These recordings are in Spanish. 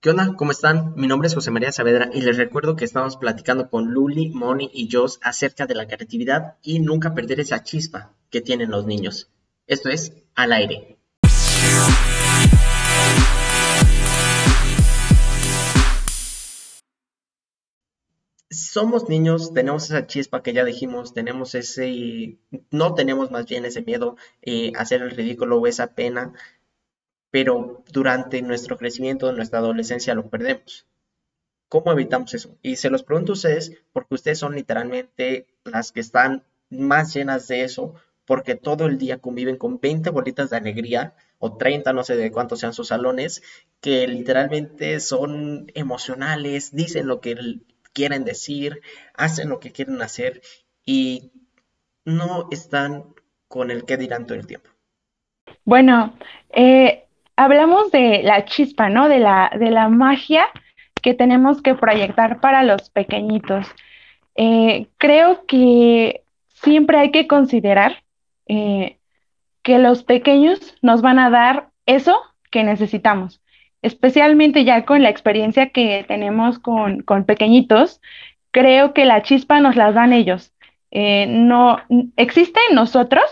¿Qué onda? ¿Cómo están? Mi nombre es José María Saavedra y les recuerdo que estamos platicando con Luli, Moni y Joss acerca de la creatividad y nunca perder esa chispa que tienen los niños. Esto es Al aire. Somos niños, tenemos esa chispa que ya dijimos, tenemos ese, no tenemos más bien ese miedo eh, a hacer el ridículo o esa pena pero durante nuestro crecimiento, nuestra adolescencia lo perdemos. ¿Cómo evitamos eso? Y se los pregunto a ustedes porque ustedes son literalmente las que están más llenas de eso, porque todo el día conviven con 20 bolitas de alegría o 30, no sé de cuántos sean sus salones, que literalmente son emocionales, dicen lo que quieren decir, hacen lo que quieren hacer y no están con el que dirán todo el tiempo. Bueno, eh, hablamos de la chispa, ¿no? De la, de la magia que tenemos que proyectar para los pequeñitos. Eh, creo que siempre hay que considerar eh, que los pequeños nos van a dar eso que necesitamos, especialmente ya con la experiencia que tenemos con, con pequeñitos, creo que la chispa nos la dan ellos. Eh, no existe en nosotros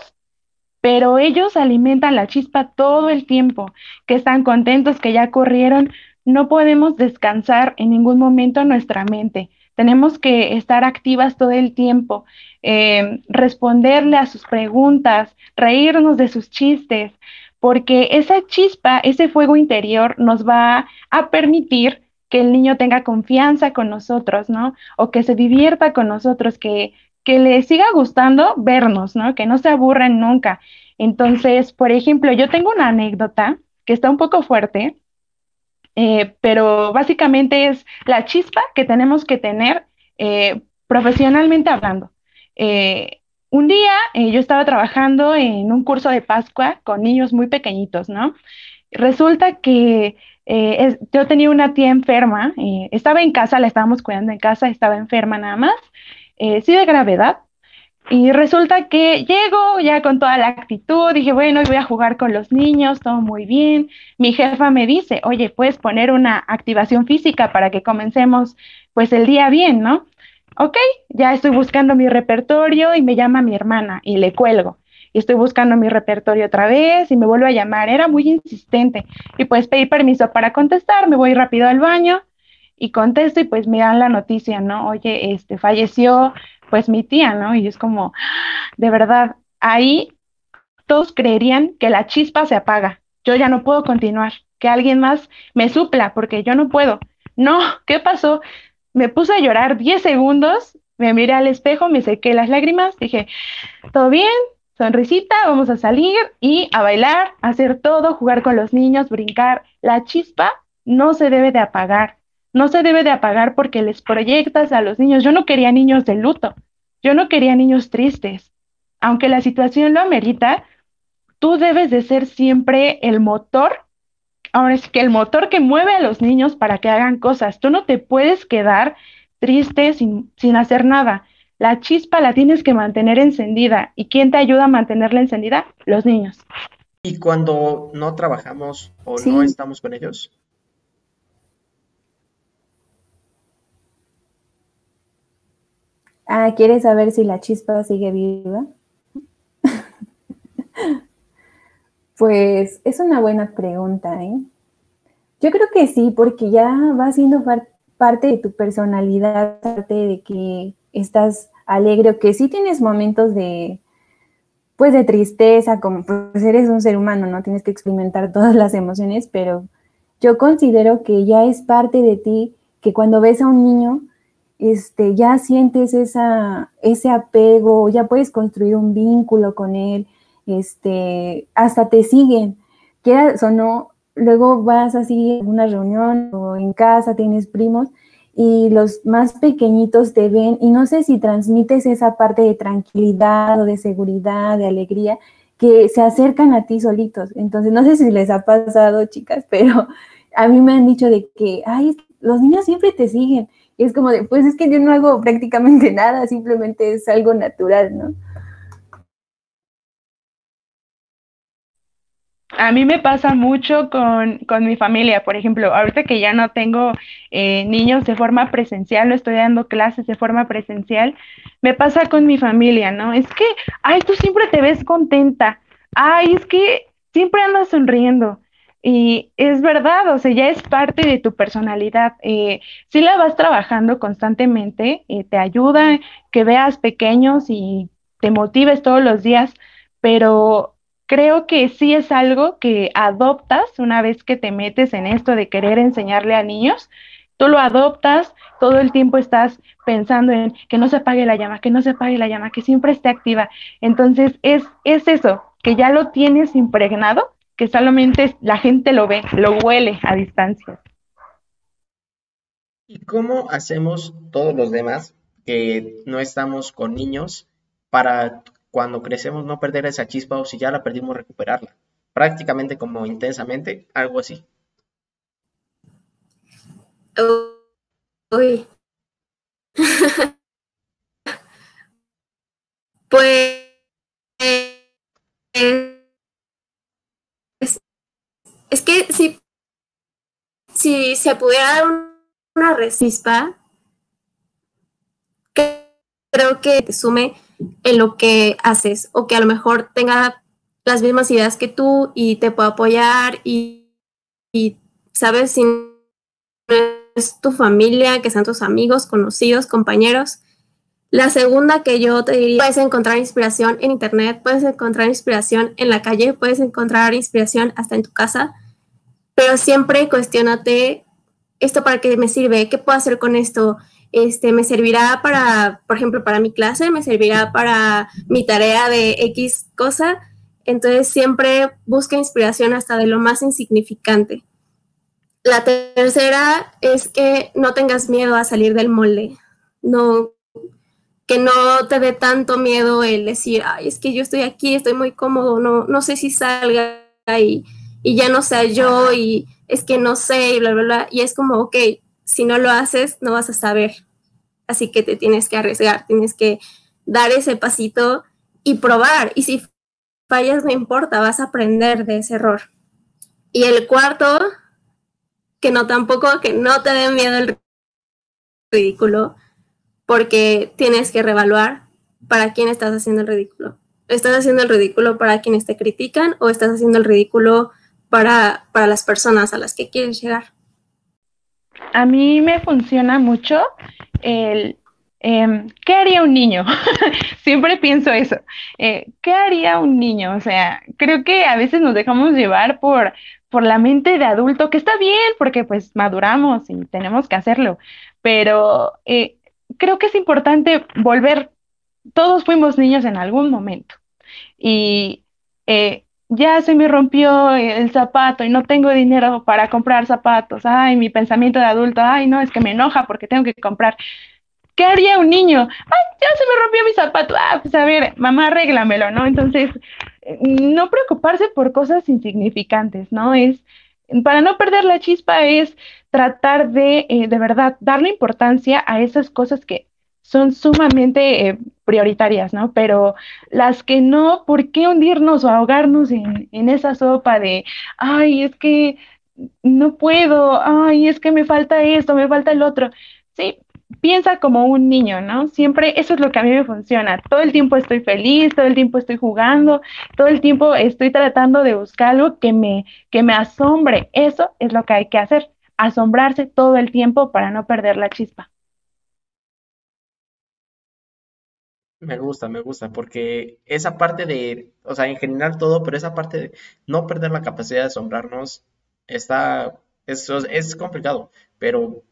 pero ellos alimentan la chispa todo el tiempo, que están contentos, que ya corrieron. No podemos descansar en ningún momento nuestra mente. Tenemos que estar activas todo el tiempo, eh, responderle a sus preguntas, reírnos de sus chistes, porque esa chispa, ese fuego interior nos va a permitir que el niño tenga confianza con nosotros, ¿no? O que se divierta con nosotros, que que le siga gustando vernos, ¿no? Que no se aburren nunca. Entonces, por ejemplo, yo tengo una anécdota que está un poco fuerte, eh, pero básicamente es la chispa que tenemos que tener eh, profesionalmente hablando. Eh, un día yo estaba trabajando en un curso de Pascua con niños muy pequeñitos, ¿no? Resulta que yo tenía una tía enferma, estaba en casa, la estábamos cuidando en casa, estaba enferma nada más, eh, sí de gravedad. Y resulta que llego ya con toda la actitud, dije, bueno, voy a jugar con los niños, todo muy bien. Mi jefa me dice, oye, puedes poner una activación física para que comencemos pues el día bien, ¿no? Ok, ya estoy buscando mi repertorio y me llama mi hermana y le cuelgo. Y estoy buscando mi repertorio otra vez y me vuelve a llamar, era muy insistente. Y pues pedí permiso para contestar, me voy rápido al baño y contesto y pues me dan la noticia, ¿no? Oye, este, falleció pues mi tía, ¿no? Y es como, de verdad, ahí todos creerían que la chispa se apaga, yo ya no puedo continuar, que alguien más me supla porque yo no puedo. No, ¿qué pasó? Me puse a llorar 10 segundos, me miré al espejo, me sequé las lágrimas, dije, todo bien, sonrisita, vamos a salir y a bailar, hacer todo, jugar con los niños, brincar. La chispa no se debe de apagar no se debe de apagar porque les proyectas a los niños. Yo no quería niños de luto, yo no quería niños tristes. Aunque la situación lo amerita, tú debes de ser siempre el motor, ahora es que el motor que mueve a los niños para que hagan cosas. Tú no te puedes quedar triste sin, sin hacer nada. La chispa la tienes que mantener encendida. ¿Y quién te ayuda a mantenerla encendida? Los niños. ¿Y cuando no trabajamos o no estamos con ellos? Ah, ¿quieres saber si la chispa sigue viva? pues es una buena pregunta, ¿eh? Yo creo que sí, porque ya va siendo parte de tu personalidad, parte de que estás alegre o que sí tienes momentos de, pues de tristeza, como pues eres un ser humano, no tienes que experimentar todas las emociones, pero yo considero que ya es parte de ti que cuando ves a un niño este, ya sientes esa, ese apego, ya puedes construir un vínculo con él, este, hasta te siguen, quieras o no, luego vas así a una reunión o en casa, tienes primos y los más pequeñitos te ven y no sé si transmites esa parte de tranquilidad o de seguridad, de alegría, que se acercan a ti solitos. Entonces, no sé si les ha pasado, chicas, pero a mí me han dicho de que, ay, los niños siempre te siguen y es como de, pues es que yo no hago prácticamente nada, simplemente es algo natural, ¿no? A mí me pasa mucho con, con mi familia, por ejemplo, ahorita que ya no tengo eh, niños de forma presencial, no estoy dando clases de forma presencial, me pasa con mi familia, ¿no? Es que, ay, tú siempre te ves contenta, ay, es que siempre andas sonriendo. Y es verdad, o sea, ya es parte de tu personalidad. Eh, si la vas trabajando constantemente, eh, te ayuda que veas pequeños y te motives todos los días, pero creo que sí es algo que adoptas una vez que te metes en esto de querer enseñarle a niños. Tú lo adoptas, todo el tiempo estás pensando en que no se apague la llama, que no se apague la llama, que siempre esté activa. Entonces, es, es eso, que ya lo tienes impregnado, que solamente la gente lo ve, lo huele a distancia. ¿Y cómo hacemos todos los demás que no estamos con niños para cuando crecemos no perder esa chispa o si ya la perdimos recuperarla. Prácticamente como intensamente, algo así. Uy. pues es, que si, si se pudiera dar una resispa, creo que te sume en lo que haces o que a lo mejor tenga las mismas ideas que tú y te pueda apoyar y, sabes, si es tu familia, que sean tus amigos, conocidos, compañeros. La segunda que yo te diría, puedes encontrar inspiración en internet, puedes encontrar inspiración en la calle, puedes encontrar inspiración hasta en tu casa, pero siempre cuestionate esto para qué me sirve, qué puedo hacer con esto, este, me servirá para, por ejemplo, para mi clase, me servirá para mi tarea de X cosa. Entonces siempre busca inspiración hasta de lo más insignificante. La tercera es que no tengas miedo a salir del molde. No, que no te dé tanto miedo el decir, ay, es que yo estoy aquí, estoy muy cómodo, no, no sé si salga y, y ya no sea yo y es que no sé y bla, bla, bla. Y es como, ok, si no lo haces, no vas a saber. Así que te tienes que arriesgar, tienes que dar ese pasito y probar. Y si fallas, no importa, vas a aprender de ese error. Y el cuarto, que no tampoco, que no te dé miedo el ridículo, porque tienes que revaluar para quién estás haciendo el ridículo. ¿Estás haciendo el ridículo para quienes te critican o estás haciendo el ridículo para, para las personas a las que quieres llegar? a mí me funciona mucho el em, ¿qué haría un niño? Siempre pienso eso. Eh, ¿Qué haría un niño? O sea, creo que a veces nos dejamos llevar por, por la mente de adulto, que está bien porque pues maduramos y tenemos que hacerlo, pero eh, creo que es importante volver, todos fuimos niños en algún momento y eh, ya se me rompió el zapato y no tengo dinero para comprar zapatos. Ay, mi pensamiento de adulto, ay, no, es que me enoja porque tengo que comprar. ¿Qué haría un niño? Ay, ya se me rompió mi zapato. Ah, pues a ver, mamá, arréglamelo, ¿no? Entonces, eh, no preocuparse por cosas insignificantes, ¿no? Es, para no perder la chispa es tratar de, eh, de verdad, darle importancia a esas cosas que son sumamente eh, prioritarias, ¿no? Pero las que no, ¿por qué hundirnos o ahogarnos en, en esa sopa de, ay, es que no puedo, ay, es que me falta esto, me falta el otro? Sí, piensa como un niño, ¿no? Siempre eso es lo que a mí me funciona. Todo el tiempo estoy feliz, todo el tiempo estoy jugando, todo el tiempo estoy tratando de buscar algo que me, que me asombre. Eso es lo que hay que hacer, asombrarse todo el tiempo para no perder la chispa. Me gusta, me gusta, porque esa parte de, o sea, en general todo, pero esa parte de no perder la capacidad de asombrarnos está, es, es complicado, pero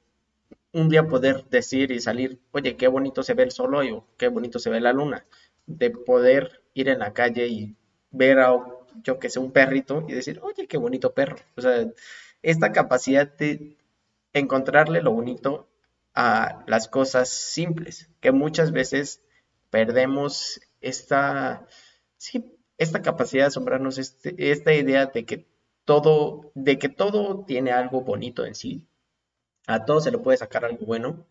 un día poder decir y salir, oye, qué bonito se ve el sol hoy, o qué bonito se ve la luna, de poder ir en la calle y ver a, yo que sé, un perrito y decir, oye, qué bonito perro. O sea, esta capacidad de encontrarle lo bonito a las cosas simples, que muchas veces perdemos esta, esta capacidad de asombrarnos, este, esta idea de que todo, de que todo tiene algo bonito en sí. A todo se le puede sacar algo bueno,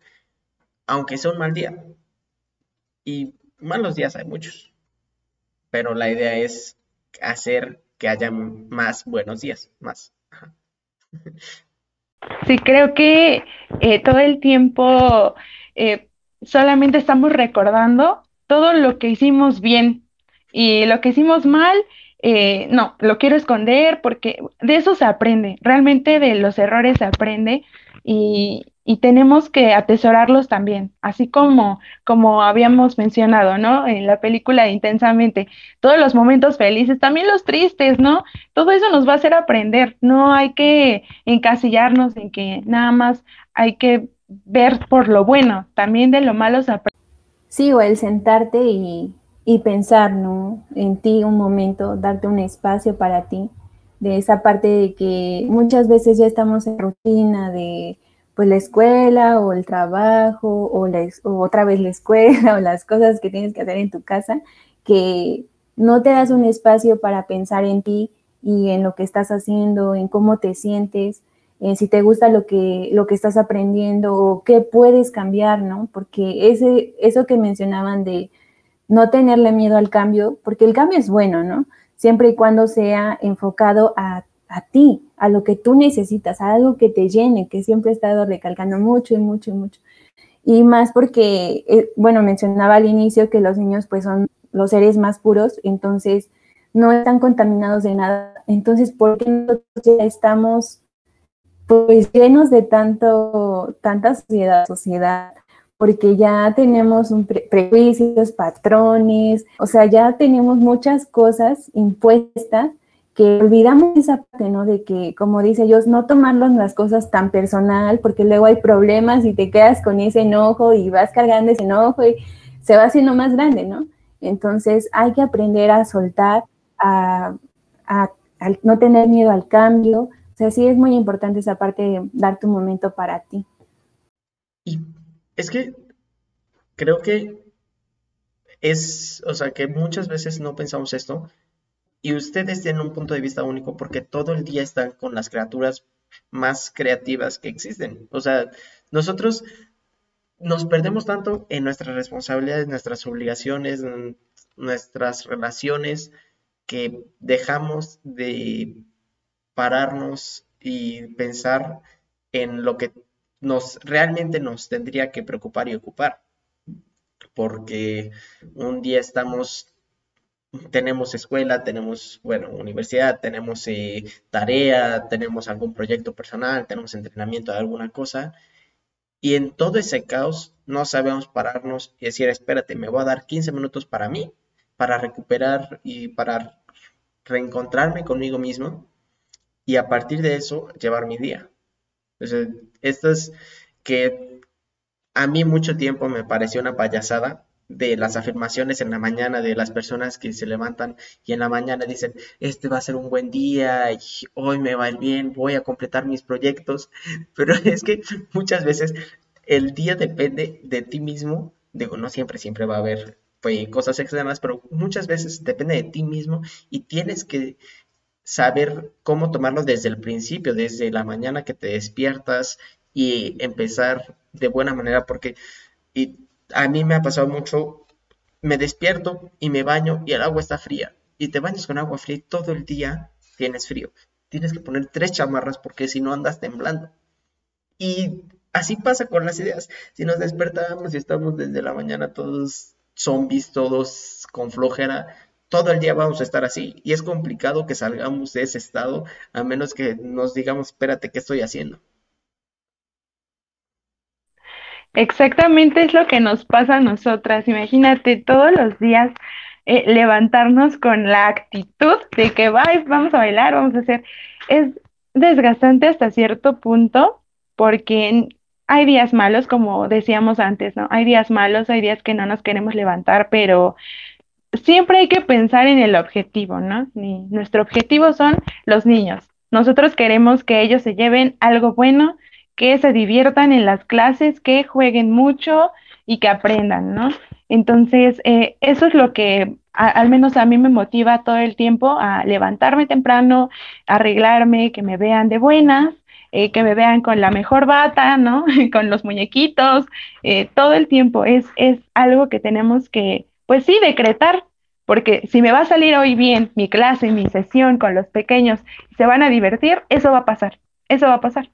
aunque sea un mal día. Y malos días hay muchos. Pero la idea es hacer que haya más buenos días, más. Sí, creo que eh, todo el tiempo eh, solamente estamos recordando todo lo que hicimos bien y lo que hicimos mal, eh, no, lo quiero esconder porque de eso se aprende, realmente de los errores se aprende y, tenemos que atesorarlos también, así como, como habíamos mencionado, ¿no? En la película Intensamente, todos los momentos felices, también los tristes, ¿no? Todo eso nos va a hacer aprender, no hay que encasillarnos en que nada más hay que ver por lo bueno, también de lo malo se aprende. Sí, o el sentarte y, y pensar, ¿no? En ti un momento, darte un espacio para ti, de esa parte de que muchas veces ya estamos en rutina de pues la escuela o el trabajo o, la, otra vez la escuela o las cosas que tienes que hacer en tu casa, que no te das un espacio para pensar en ti y en lo que estás haciendo, en cómo te sientes, en si te gusta lo que, lo que estás aprendiendo o qué puedes cambiar, ¿no? Porque ese, eso que mencionaban de no tenerle miedo al cambio, porque el cambio es bueno, ¿no? Siempre y cuando sea enfocado a a ti, a lo que tú necesitas, a algo que te llene, que siempre he estado recalcando mucho y mucho y mucho. Y más porque, eh, bueno, mencionaba al inicio que los niños pues son los seres más puros, entonces no están contaminados de nada. Entonces, ¿por qué nosotros ya estamos pues llenos de tanto, tanta sociedad, sociedad? Porque ya tenemos un prejuicios, patrones, o sea, ya tenemos muchas cosas impuestas que olvidamos esa parte, ¿no? De que, como dice ellos, no tomarlos las cosas tan personal, porque luego hay problemas y te quedas con ese enojo y vas cargando ese enojo y se va haciendo más grande, ¿no? Entonces hay que aprender a soltar, a, no tener miedo al cambio. O sea, sí es muy importante esa parte de dar tu momento para ti. Es que creo que es, o sea, que muchas veces no pensamos esto, y ustedes tienen un punto de vista único porque todo el día están con las criaturas más creativas que existen. O sea, nosotros nos perdemos tanto en nuestras responsabilidades, nuestras obligaciones, nuestras relaciones, que dejamos de pararnos y pensar en lo que nos realmente nos tendría que preocupar y ocupar. Porque un día estamos tenemos escuela, tenemos, bueno, universidad, tenemos eh, tarea, tenemos algún proyecto personal, tenemos entrenamiento de alguna cosa. Y en todo ese caos no sabemos pararnos y decir, espérate, me voy a dar 15 minutos para mí, para recuperar y para reencontrarme conmigo mismo y a partir de eso llevar mi día. Entonces, esto es que a mí mucho tiempo me pareció una payasada de las afirmaciones en la mañana de las personas que se levantan y en la mañana dicen, este va a ser un buen día, y hoy me va a ir bien, voy a completar mis proyectos, pero es que muchas veces el día depende de ti mismo, digo, no siempre, siempre va a haber pues, cosas externas, pero muchas veces depende de ti mismo y tienes que saber cómo tomarlo desde el principio, desde la mañana que te despiertas y empezar de buena manera, porque a mí me ha pasado mucho, me despierto y me baño y el agua está fría. Y te bañas con agua fría y todo el día tienes frío. Tienes que poner tres chamarras porque si no andas temblando. Y así pasa con las ideas. Si nos despertamos y estamos desde la mañana todos zombies, todos con flojera, todo el día vamos a estar así. Y es complicado que salgamos de ese estado a menos que nos digamos, espérate, ¿qué estoy haciendo? Exactamente es lo que nos pasa a nosotras. Imagínate todos los días eh, levantarnos con la actitud de que vamos a bailar, vamos a hacer. Es desgastante hasta cierto punto porque hay días malos, como decíamos antes, ¿no? Hay días malos, hay días que no nos queremos levantar, pero siempre hay que pensar en el objetivo, ¿no? Nuestro objetivo son los niños. Nosotros queremos que ellos se lleven algo bueno que se diviertan en las clases, que jueguen mucho y que aprendan, ¿no? Entonces, eh, eso es lo que al menos a mí me motiva todo el tiempo a levantarme temprano, arreglarme, que me vean de buenas, eh, que me vean con la mejor bata, ¿no? con los muñequitos, eh, todo el tiempo es, es algo que tenemos que, pues sí, decretar, Porque si me va a salir hoy bien mi clase, mi sesión con los pequeños, se van a divertir, eso va a pasar, eso va a pasar.